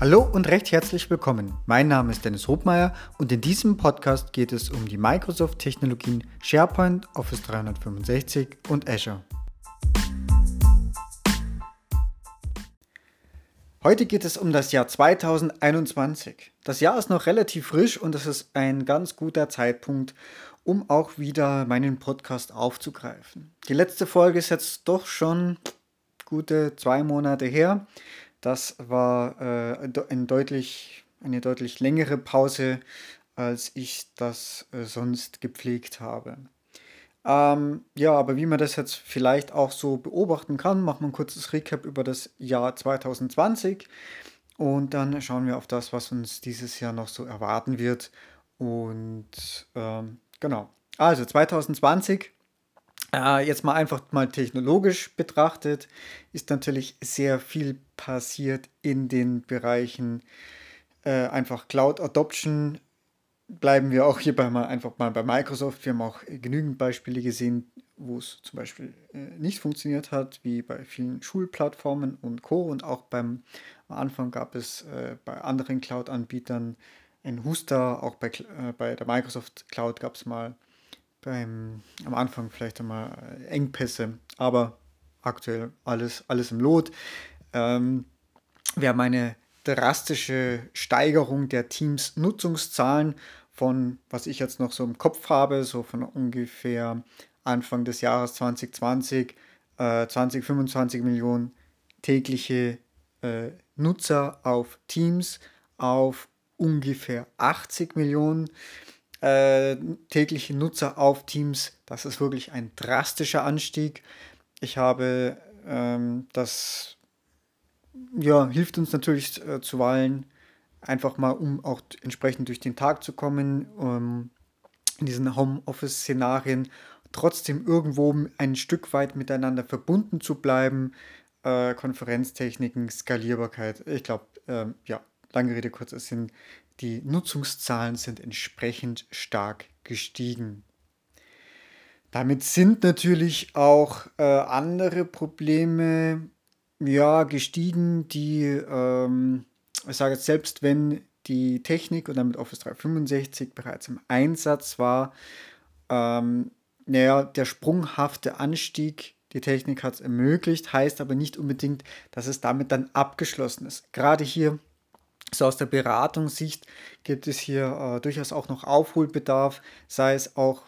Hallo und recht herzlich willkommen. Mein Name ist Dennis Hobmeier und in diesem Podcast geht es um die Microsoft-Technologien SharePoint, Office 365 und Azure. Heute geht es um das Jahr 2021. Das Jahr ist noch relativ frisch und es ist ein ganz guter Zeitpunkt, um auch wieder meinen Podcast aufzugreifen. Die letzte Folge ist jetzt doch schon gute zwei Monate her. Das war äh, ein deutlich, eine deutlich längere Pause, als ich das äh, sonst gepflegt habe. Ähm, ja, aber wie man das jetzt vielleicht auch so beobachten kann, machen wir ein kurzes Recap über das Jahr 2020 und dann schauen wir auf das, was uns dieses Jahr noch so erwarten wird. Und ähm, genau, also 2020 äh, jetzt mal einfach mal technologisch betrachtet, ist natürlich sehr viel passiert in den Bereichen äh, einfach Cloud Adoption. Bleiben wir auch hier bei mal, einfach mal bei Microsoft. Wir haben auch genügend Beispiele gesehen, wo es zum Beispiel äh, nicht funktioniert hat, wie bei vielen Schulplattformen und Co. Und auch beim am Anfang gab es äh, bei anderen Cloud-Anbietern ein Huster, auch bei, äh, bei der Microsoft Cloud gab es mal beim, am Anfang vielleicht einmal äh, Engpässe, aber aktuell alles, alles im Lot. Ähm, wir haben eine drastische Steigerung der Teams Nutzungszahlen von, was ich jetzt noch so im Kopf habe, so von ungefähr Anfang des Jahres 2020, äh, 20, 25 Millionen tägliche äh, Nutzer auf Teams auf ungefähr 80 Millionen äh, tägliche Nutzer auf Teams. Das ist wirklich ein drastischer Anstieg. Ich habe ähm, das, ja, hilft uns natürlich äh, zuweilen, einfach mal, um auch entsprechend durch den Tag zu kommen, um in diesen Homeoffice-Szenarien trotzdem irgendwo ein Stück weit miteinander verbunden zu bleiben. Äh, Konferenztechniken, Skalierbarkeit. Ich glaube, ähm, ja, lange Rede, kurzer Sinn. Die Nutzungszahlen sind entsprechend stark gestiegen. Damit sind natürlich auch äh, andere Probleme ja, gestiegen, die, ähm, ich sage jetzt selbst, wenn die Technik und damit Office 365 bereits im Einsatz war, ähm, naja, der sprunghafte Anstieg, die Technik hat es ermöglicht, heißt aber nicht unbedingt, dass es damit dann abgeschlossen ist. Gerade hier so aus der Beratungssicht gibt es hier äh, durchaus auch noch Aufholbedarf, sei es auch,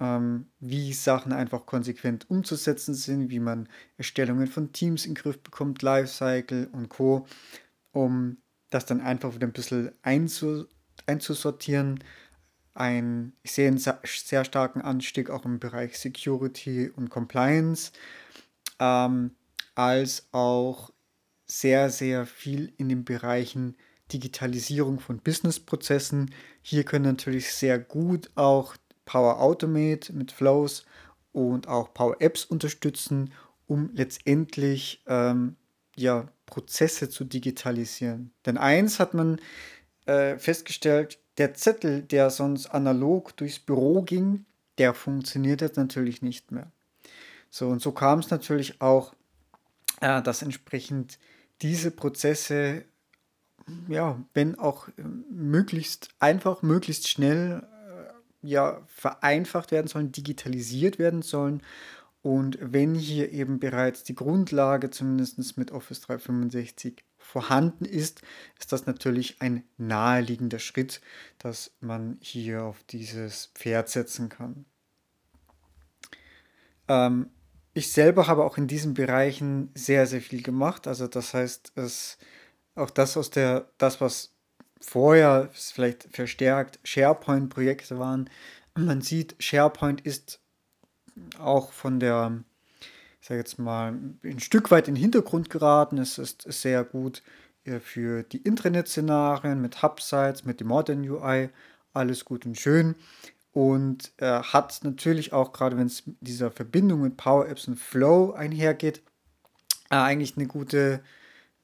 ähm, wie Sachen einfach konsequent umzusetzen sind, wie man Erstellungen von Teams in den Griff bekommt, Lifecycle und Co., um das dann einfach wieder ein bisschen einzu, einzusortieren. Ein, ich sehe einen sehr starken Anstieg auch im Bereich Security und Compliance, ähm, als auch sehr, sehr viel in den Bereichen Digitalisierung von Businessprozessen. Hier können natürlich sehr gut auch Power Automate mit Flows und auch Power Apps unterstützen, um letztendlich ähm, ja, Prozesse zu digitalisieren. Denn eins hat man äh, festgestellt, der Zettel, der sonst analog durchs Büro ging, der funktioniert jetzt natürlich nicht mehr. So, und so kam es natürlich auch, äh, dass entsprechend diese Prozesse ja, wenn auch äh, möglichst einfach, möglichst schnell äh, ja, vereinfacht werden sollen, digitalisiert werden sollen. Und wenn hier eben bereits die Grundlage zumindest mit Office 365 vorhanden ist, ist das natürlich ein naheliegender Schritt, dass man hier auf dieses Pferd setzen kann. Ähm, ich selber habe auch in diesen Bereichen sehr, sehr viel gemacht. Also das heißt, es auch das aus der, das, was vorher vielleicht verstärkt SharePoint-Projekte waren. Man sieht, SharePoint ist auch von der, ich sage jetzt mal, ein Stück weit in den Hintergrund geraten. Es ist sehr gut äh, für die Intranet-Szenarien mit Hub-Sites, mit dem Modern UI, alles gut und schön. Und äh, hat natürlich auch, gerade wenn es dieser Verbindung mit Power Apps und Flow einhergeht, äh, eigentlich eine gute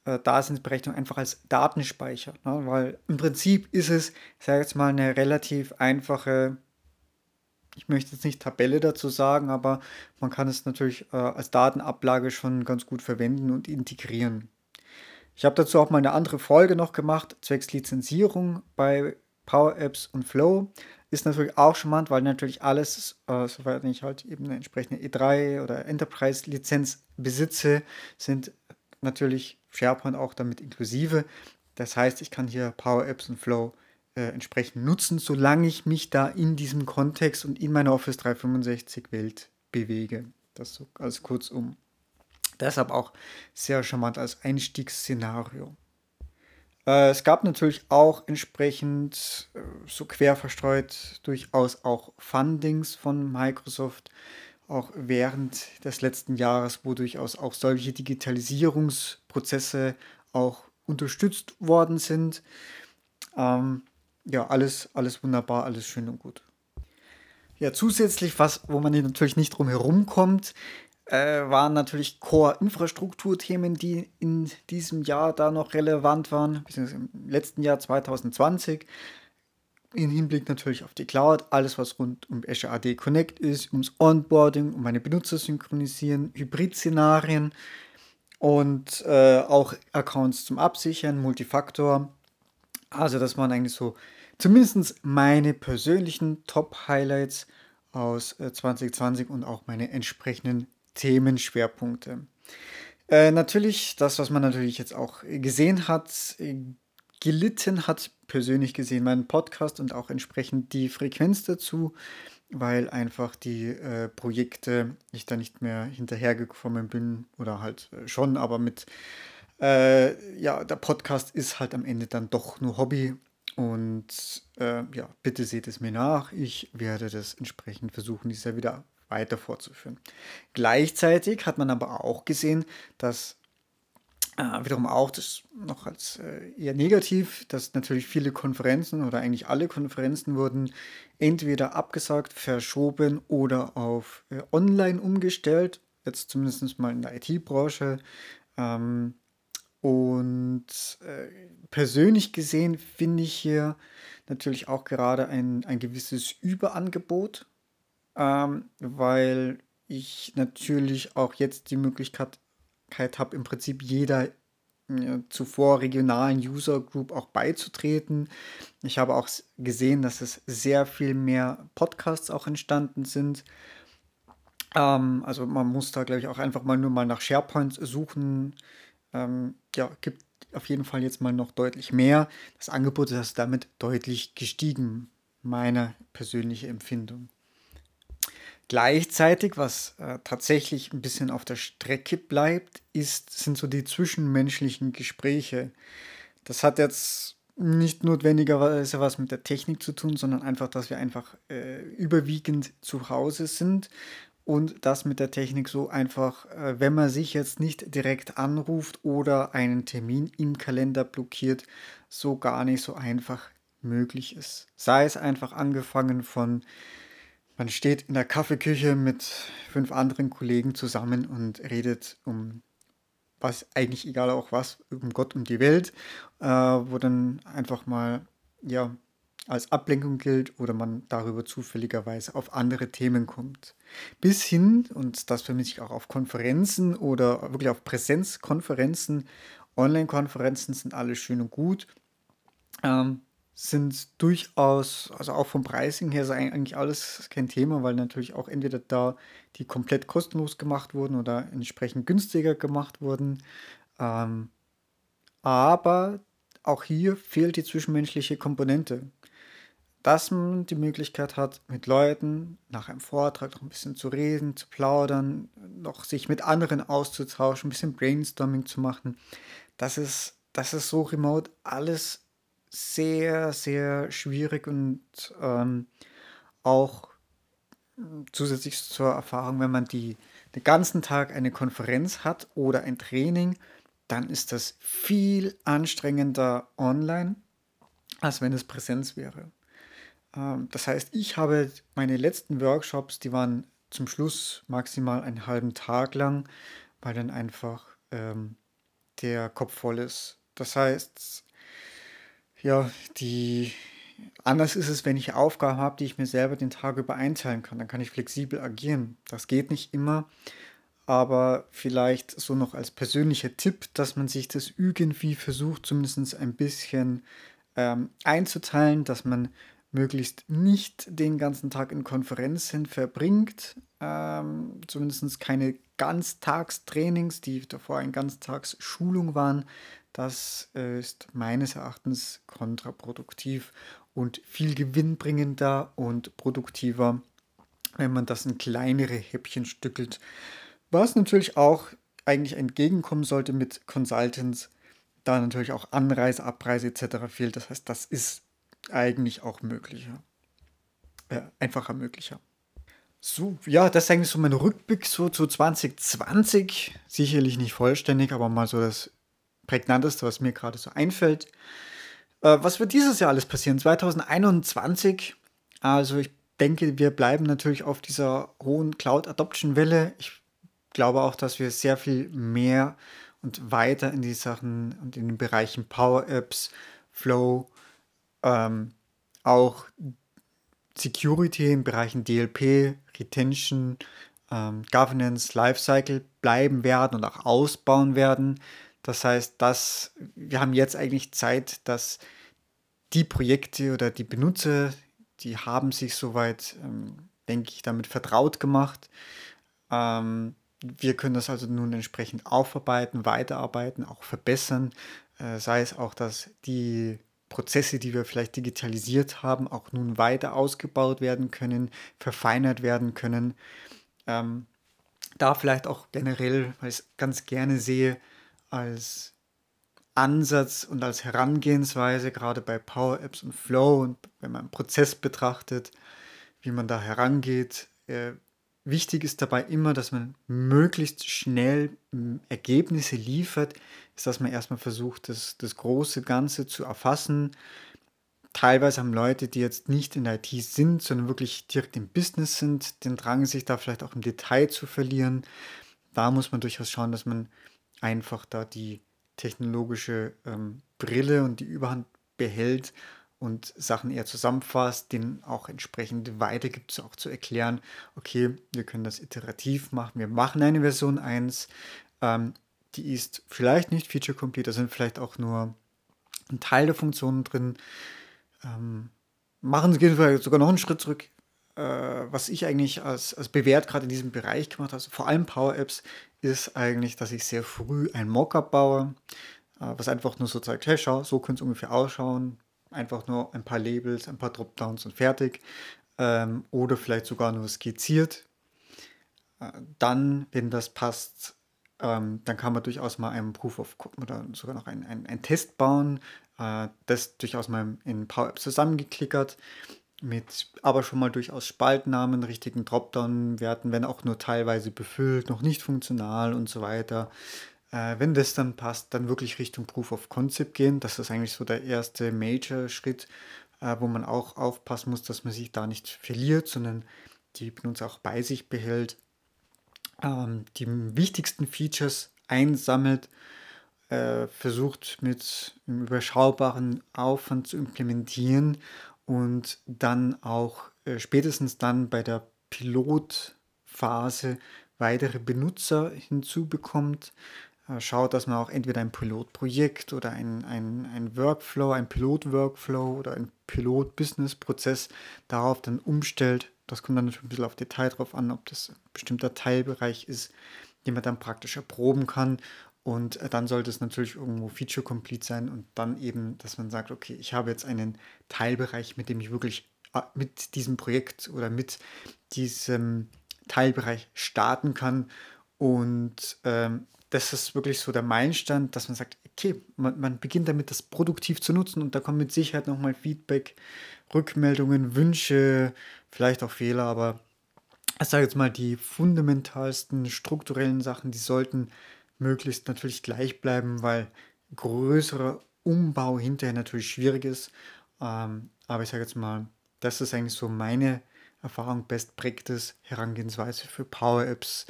äh, Daseinsberechtigung einfach als Datenspeicher. Ne? Weil im Prinzip ist es, ich sage jetzt mal, eine relativ einfache, ich möchte jetzt nicht Tabelle dazu sagen, aber man kann es natürlich äh, als Datenablage schon ganz gut verwenden und integrieren. Ich habe dazu auch mal eine andere Folge noch gemacht, zwecks Lizenzierung bei Power Apps und Flow. Ist natürlich auch charmant, weil natürlich alles, äh, soweit ich halt eben eine entsprechende E3 oder Enterprise-Lizenz besitze, sind natürlich SharePoint auch damit inklusive. Das heißt, ich kann hier Power Apps und Flow äh, entsprechend nutzen, solange ich mich da in diesem Kontext und in meiner Office 365 Welt bewege. Das so als kurzum. Deshalb auch sehr charmant als Einstiegsszenario. Äh, es gab natürlich auch entsprechend äh, so quer verstreut durchaus auch Fundings von Microsoft, auch während des letzten Jahres, wo durchaus auch solche Digitalisierungsprozesse auch unterstützt worden sind. Ähm, ja, alles, alles wunderbar, alles schön und gut. Ja, zusätzlich, was, wo man natürlich nicht drum herum kommt, äh, waren natürlich Core-Infrastrukturthemen, die in diesem Jahr da noch relevant waren, beziehungsweise im letzten Jahr 2020. Im Hinblick natürlich auf die Cloud, alles was rund um Azure AD Connect ist, ums Onboarding, um meine Benutzer synchronisieren, Hybrid-Szenarien und äh, auch Accounts zum Absichern, Multifaktor. Also das waren eigentlich so zumindest meine persönlichen Top-Highlights aus äh, 2020 und auch meine entsprechenden Themenschwerpunkte. Äh, natürlich, das, was man natürlich jetzt auch gesehen hat, äh, gelitten hat, persönlich gesehen, meinen Podcast und auch entsprechend die Frequenz dazu, weil einfach die äh, Projekte ich da nicht mehr hinterhergekommen bin oder halt äh, schon, aber mit, äh, ja, der Podcast ist halt am Ende dann doch nur Hobby und äh, ja, bitte seht es mir nach. Ich werde das entsprechend versuchen, dieses Jahr wieder weiter fortzuführen. Gleichzeitig hat man aber auch gesehen, dass äh, wiederum auch das noch als äh, eher negativ, dass natürlich viele Konferenzen oder eigentlich alle Konferenzen wurden entweder abgesagt, verschoben oder auf äh, online umgestellt. Jetzt zumindest mal in der IT-Branche. Ähm, und äh, persönlich gesehen finde ich hier natürlich auch gerade ein, ein gewisses Überangebot ähm, weil ich natürlich auch jetzt die Möglichkeit habe, im Prinzip jeder ja, zuvor regionalen User Group auch beizutreten. Ich habe auch gesehen, dass es sehr viel mehr Podcasts auch entstanden sind. Ähm, also man muss da, glaube ich, auch einfach mal nur mal nach SharePoint suchen. Ähm, ja, gibt auf jeden Fall jetzt mal noch deutlich mehr. Das Angebot ist damit deutlich gestiegen, meine persönliche Empfindung. Gleichzeitig, was äh, tatsächlich ein bisschen auf der Strecke bleibt, ist, sind so die zwischenmenschlichen Gespräche. Das hat jetzt nicht notwendigerweise was mit der Technik zu tun, sondern einfach, dass wir einfach äh, überwiegend zu Hause sind und das mit der Technik so einfach, äh, wenn man sich jetzt nicht direkt anruft oder einen Termin im Kalender blockiert, so gar nicht so einfach möglich ist. Sei es einfach angefangen von man steht in der Kaffeeküche mit fünf anderen Kollegen zusammen und redet um was eigentlich egal auch was, um Gott und die Welt, äh, wo dann einfach mal ja als Ablenkung gilt oder man darüber zufälligerweise auf andere Themen kommt. Bis hin, und das vermisse ich auch auf Konferenzen oder wirklich auf Präsenzkonferenzen, Online-Konferenzen sind alles schön und gut. Ähm, sind durchaus, also auch vom Pricing her ist eigentlich alles kein Thema, weil natürlich auch entweder da die komplett kostenlos gemacht wurden oder entsprechend günstiger gemacht wurden. Ähm, aber auch hier fehlt die zwischenmenschliche Komponente. Dass man die Möglichkeit hat, mit Leuten nach einem Vortrag noch ein bisschen zu reden, zu plaudern, noch sich mit anderen auszutauschen, ein bisschen Brainstorming zu machen. Das ist, das ist so remote alles sehr, sehr schwierig und ähm, auch zusätzlich zur Erfahrung, wenn man die, den ganzen Tag eine Konferenz hat oder ein Training, dann ist das viel anstrengender online, als wenn es Präsenz wäre. Ähm, das heißt, ich habe meine letzten Workshops, die waren zum Schluss maximal einen halben Tag lang, weil dann einfach ähm, der Kopf voll ist. Das heißt, ja, die anders ist es, wenn ich Aufgaben habe, die ich mir selber den Tag über einteilen kann. Dann kann ich flexibel agieren. Das geht nicht immer. aber vielleicht so noch als persönlicher Tipp, dass man sich das irgendwie versucht, zumindest ein bisschen ähm, einzuteilen, dass man möglichst nicht den ganzen Tag in Konferenzen verbringt, ähm, zumindest keine Ganztagstrainings, die davor ein Ganztagsschulung waren. Das äh, ist meines Erachtens kontraproduktiv und viel gewinnbringender und produktiver, wenn man das in kleinere Häppchen stückelt. Was natürlich auch eigentlich entgegenkommen sollte mit Consultants, da natürlich auch Anreise, Abreise etc. fehlt. Das heißt, das ist eigentlich auch möglicher. Äh, einfacher möglicher. So, ja, das ist eigentlich so mein Rückblick so zu 2020. Sicherlich nicht vollständig, aber mal so das prägnanteste, was mir gerade so einfällt. Äh, was wird dieses Jahr alles passieren? 2021, also ich denke, wir bleiben natürlich auf dieser hohen Cloud-Adoption-Welle. Ich glaube auch, dass wir sehr viel mehr und weiter in die Sachen und in den Bereichen Power Apps, Flow, ähm, auch Security in Bereichen DLP, Retention, ähm, Governance, Lifecycle bleiben werden und auch ausbauen werden. Das heißt, dass wir haben jetzt eigentlich Zeit, dass die Projekte oder die Benutzer, die haben sich soweit, ähm, denke ich, damit vertraut gemacht. Ähm, wir können das also nun entsprechend aufarbeiten, weiterarbeiten, auch verbessern. Äh, sei es auch, dass die Prozesse, die wir vielleicht digitalisiert haben, auch nun weiter ausgebaut werden können, verfeinert werden können. Ähm, da vielleicht auch generell, weil ich es ganz gerne sehe, als Ansatz und als Herangehensweise, gerade bei Power Apps und Flow und wenn man einen Prozess betrachtet, wie man da herangeht. Äh, wichtig ist dabei immer, dass man möglichst schnell Ergebnisse liefert, ist, dass man erstmal versucht, das, das große Ganze zu erfassen. Teilweise haben Leute, die jetzt nicht in der IT sind, sondern wirklich direkt im Business sind, den Drang, sich da vielleicht auch im Detail zu verlieren. Da muss man durchaus schauen, dass man einfach da die technologische ähm, Brille und die Überhand behält und Sachen eher zusammenfasst, denen auch entsprechend weitergibt, so auch zu erklären, okay, wir können das iterativ machen, wir machen eine Version 1, ähm, die ist vielleicht nicht feature complete, da sind vielleicht auch nur ein Teil der Funktionen drin. Ähm, machen Sie vielleicht sogar noch einen Schritt zurück. Äh, was ich eigentlich als, als bewährt gerade in diesem Bereich gemacht habe, also vor allem Power Apps, ist eigentlich, dass ich sehr früh ein Mockup baue, äh, was einfach nur so zeigt, hey, schau, so könnte es ungefähr ausschauen. Einfach nur ein paar Labels, ein paar Dropdowns und fertig. Ähm, oder vielleicht sogar nur skizziert. Äh, dann, wenn das passt, ähm, dann kann man durchaus mal einen Proof of oder sogar noch einen, einen, Test bauen. Äh, das durchaus mal in Power Apps zusammengeklickert mit aber schon mal durchaus Spaltnamen, richtigen Dropdown-Werten, wenn auch nur teilweise befüllt, noch nicht funktional und so weiter. Äh, wenn das dann passt, dann wirklich Richtung Proof of Concept gehen. Das ist eigentlich so der erste Major-Schritt, äh, wo man auch aufpassen muss, dass man sich da nicht verliert, sondern die Benutzer auch bei sich behält, ähm, die wichtigsten Features einsammelt, äh, versucht mit einem überschaubaren Aufwand zu implementieren und dann auch äh, spätestens dann bei der Pilotphase weitere Benutzer hinzubekommt. Äh, schaut, dass man auch entweder ein Pilotprojekt oder ein, ein, ein Workflow, ein Pilot-Workflow oder ein Pilot-Business-Prozess darauf dann umstellt. Das kommt dann natürlich ein bisschen auf Detail drauf an, ob das ein bestimmter Teilbereich ist, den man dann praktisch erproben kann und äh, dann sollte es natürlich irgendwo Feature Complete sein und dann eben, dass man sagt, okay, ich habe jetzt einen Teilbereich, mit dem ich wirklich äh, mit diesem Projekt oder mit diesem Teilbereich starten kann. Und ähm, das ist wirklich so der Meilenstand, dass man sagt, okay, man, man, beginnt damit, das produktiv zu nutzen und da kommt mit Sicherheit nochmal Feedback, Rückmeldungen, Wünsche, vielleicht auch Fehler, aber ich sage jetzt mal, die fundamentalsten strukturellen Sachen, die sollten möglichst natürlich gleich bleiben, weil größerer Umbau hinterher natürlich schwierig ist. Ähm, aber ich sage jetzt mal, das ist eigentlich so meine Erfahrung, Best Practice, Herangehensweise für Power Apps.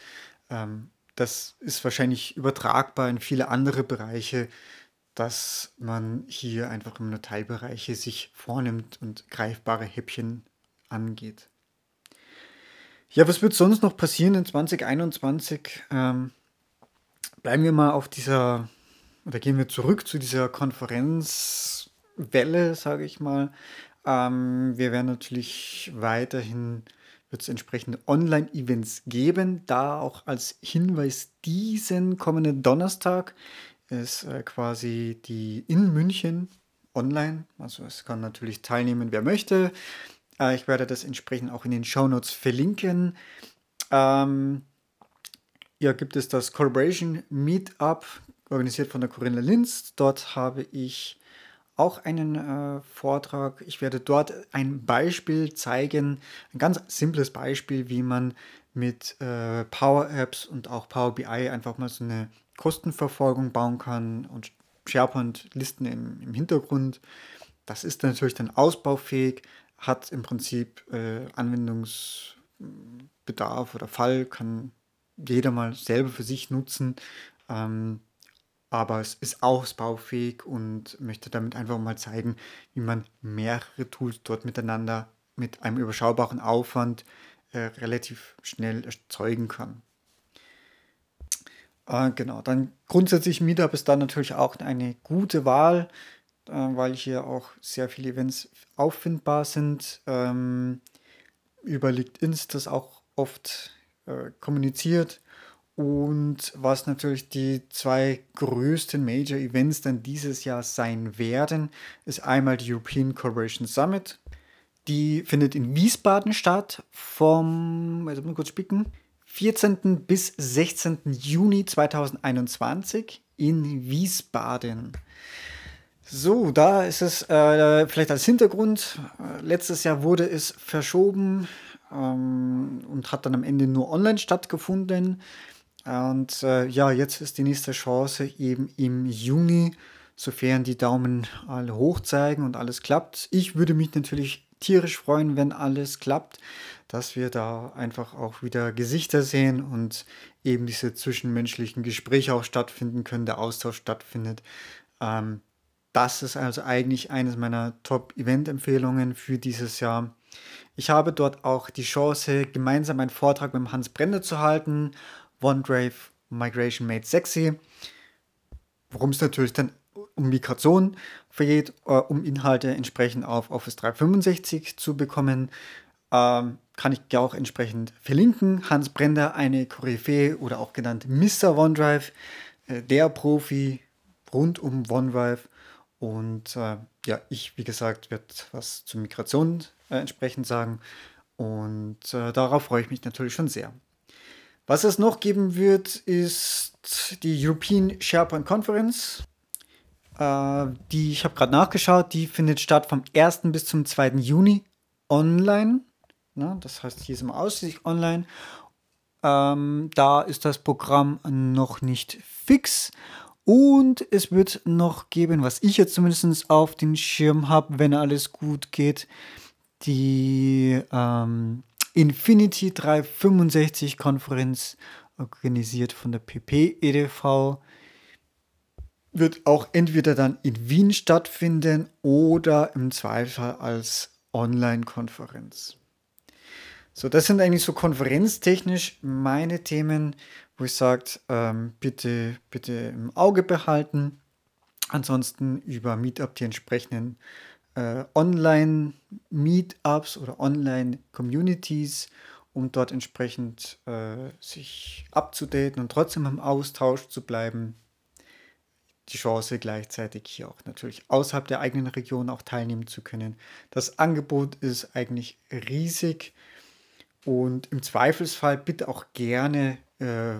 Ähm, das ist wahrscheinlich übertragbar in viele andere Bereiche, dass man hier einfach im Teilbereiche sich vornimmt und greifbare Häppchen angeht. Ja, was wird sonst noch passieren in 2021? Ähm, bleiben wir mal auf dieser, oder gehen wir zurück zu dieser Konferenzwelle, sage ich mal. Ähm, wir werden natürlich weiterhin, wird es entsprechende Online-Events geben. Da auch als Hinweis diesen kommenden Donnerstag ist äh, quasi die in München online. Also es kann natürlich teilnehmen, wer möchte. Äh, ich werde das entsprechend auch in den Show Notes verlinken. Ähm, ja, gibt es das Collaboration Meetup, organisiert von der Corinna Linz. Dort habe ich auch einen äh, Vortrag. Ich werde dort ein Beispiel zeigen, ein ganz simples Beispiel, wie man mit äh, Power Apps und auch Power BI einfach mal so eine Kostenverfolgung bauen kann und SharePoint-Listen im, im Hintergrund. Das ist natürlich dann ausbaufähig, hat im Prinzip äh, Anwendungsbedarf oder Fall, kann jeder mal selber für sich nutzen. Ähm, aber es ist ausbaufähig und möchte damit einfach mal zeigen, wie man mehrere Tools dort miteinander mit einem überschaubaren Aufwand äh, relativ schnell erzeugen kann. Äh, genau, dann grundsätzlich Meetup ist dann natürlich auch eine gute Wahl, äh, weil hier auch sehr viele Events auffindbar sind. Ähm, über LinkedIn auch oft äh, kommuniziert. Und was natürlich die zwei größten Major Events dann dieses Jahr sein werden, ist einmal die European Corporation Summit. Die findet in Wiesbaden statt vom, muss ich kurz spicken, 14. bis 16. Juni 2021 in Wiesbaden. So, da ist es äh, vielleicht als Hintergrund. Äh, letztes Jahr wurde es verschoben ähm, und hat dann am Ende nur online stattgefunden. Und äh, ja, jetzt ist die nächste Chance eben im Juni, sofern die Daumen alle hoch zeigen und alles klappt. Ich würde mich natürlich tierisch freuen, wenn alles klappt, dass wir da einfach auch wieder Gesichter sehen und eben diese zwischenmenschlichen Gespräche auch stattfinden können, der Austausch stattfindet. Ähm, das ist also eigentlich eines meiner Top-Event-Empfehlungen für dieses Jahr. Ich habe dort auch die Chance, gemeinsam einen Vortrag mit Hans Brenner zu halten, OneDrive Migration Made Sexy, worum es natürlich dann um Migration geht, äh, um Inhalte entsprechend auf Office 365 zu bekommen. Ähm, kann ich auch entsprechend verlinken. Hans Brender, eine Koryphäe oder auch genannt Mr. OneDrive, äh, der Profi rund um OneDrive. Und äh, ja, ich, wie gesagt, werde was zur Migration äh, entsprechend sagen. Und äh, darauf freue ich mich natürlich schon sehr. Was es noch geben wird, ist die European SharePoint Conference. Äh, die, ich habe gerade nachgeschaut, die findet statt vom 1. bis zum 2. Juni online. Na, das heißt, hier ist im Aussicht online. Ähm, da ist das Programm noch nicht fix. Und es wird noch geben, was ich jetzt zumindest auf den Schirm habe, wenn alles gut geht, die ähm, Infinity 365 Konferenz, organisiert von der PP EDV wird auch entweder dann in Wien stattfinden oder im Zweifel als Online-Konferenz. So, das sind eigentlich so konferenztechnisch meine Themen, wo ich sage, ähm, bitte, bitte im Auge behalten. Ansonsten über Meetup die entsprechenden äh, Online-Meetups oder Online-Communities, um dort entsprechend äh, sich abzudaten und trotzdem im Austausch zu bleiben die Chance gleichzeitig hier auch natürlich außerhalb der eigenen Region auch teilnehmen zu können. Das Angebot ist eigentlich riesig und im Zweifelsfall bitte auch gerne äh,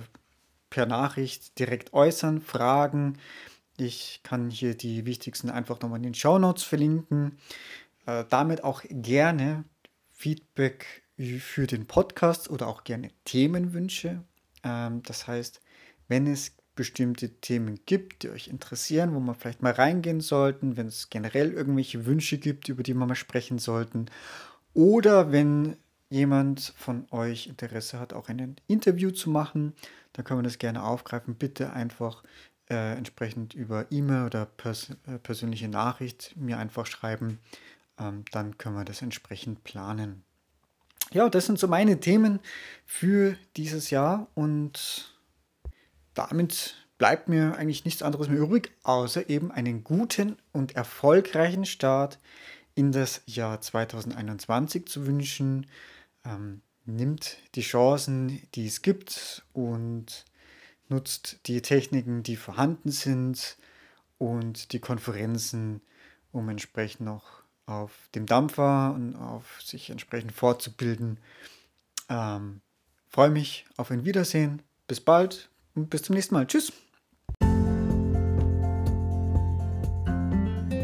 per Nachricht direkt äußern, fragen. Ich kann hier die wichtigsten einfach nochmal in den Show Notes verlinken. Äh, damit auch gerne Feedback für den Podcast oder auch gerne Themenwünsche. Ähm, das heißt, wenn es bestimmte Themen gibt, die euch interessieren, wo man vielleicht mal reingehen sollten, wenn es generell irgendwelche Wünsche gibt, über die wir mal sprechen sollten. Oder wenn jemand von euch Interesse hat, auch ein Interview zu machen, dann können wir das gerne aufgreifen. Bitte einfach äh, entsprechend über E-Mail oder pers äh, persönliche Nachricht mir einfach schreiben. Ähm, dann können wir das entsprechend planen. ja, das sind so meine Themen für dieses Jahr und damit bleibt mir eigentlich nichts anderes mehr übrig, außer eben einen guten und erfolgreichen Start in das Jahr 2021 zu wünschen. Ähm, nimmt die Chancen, die es gibt und nutzt die Techniken, die vorhanden sind und die Konferenzen, um entsprechend noch auf dem Dampfer und auf sich entsprechend fortzubilden. Ähm, freue mich auf ein Wiedersehen. Bis bald und bis zum nächsten Mal. Tschüss.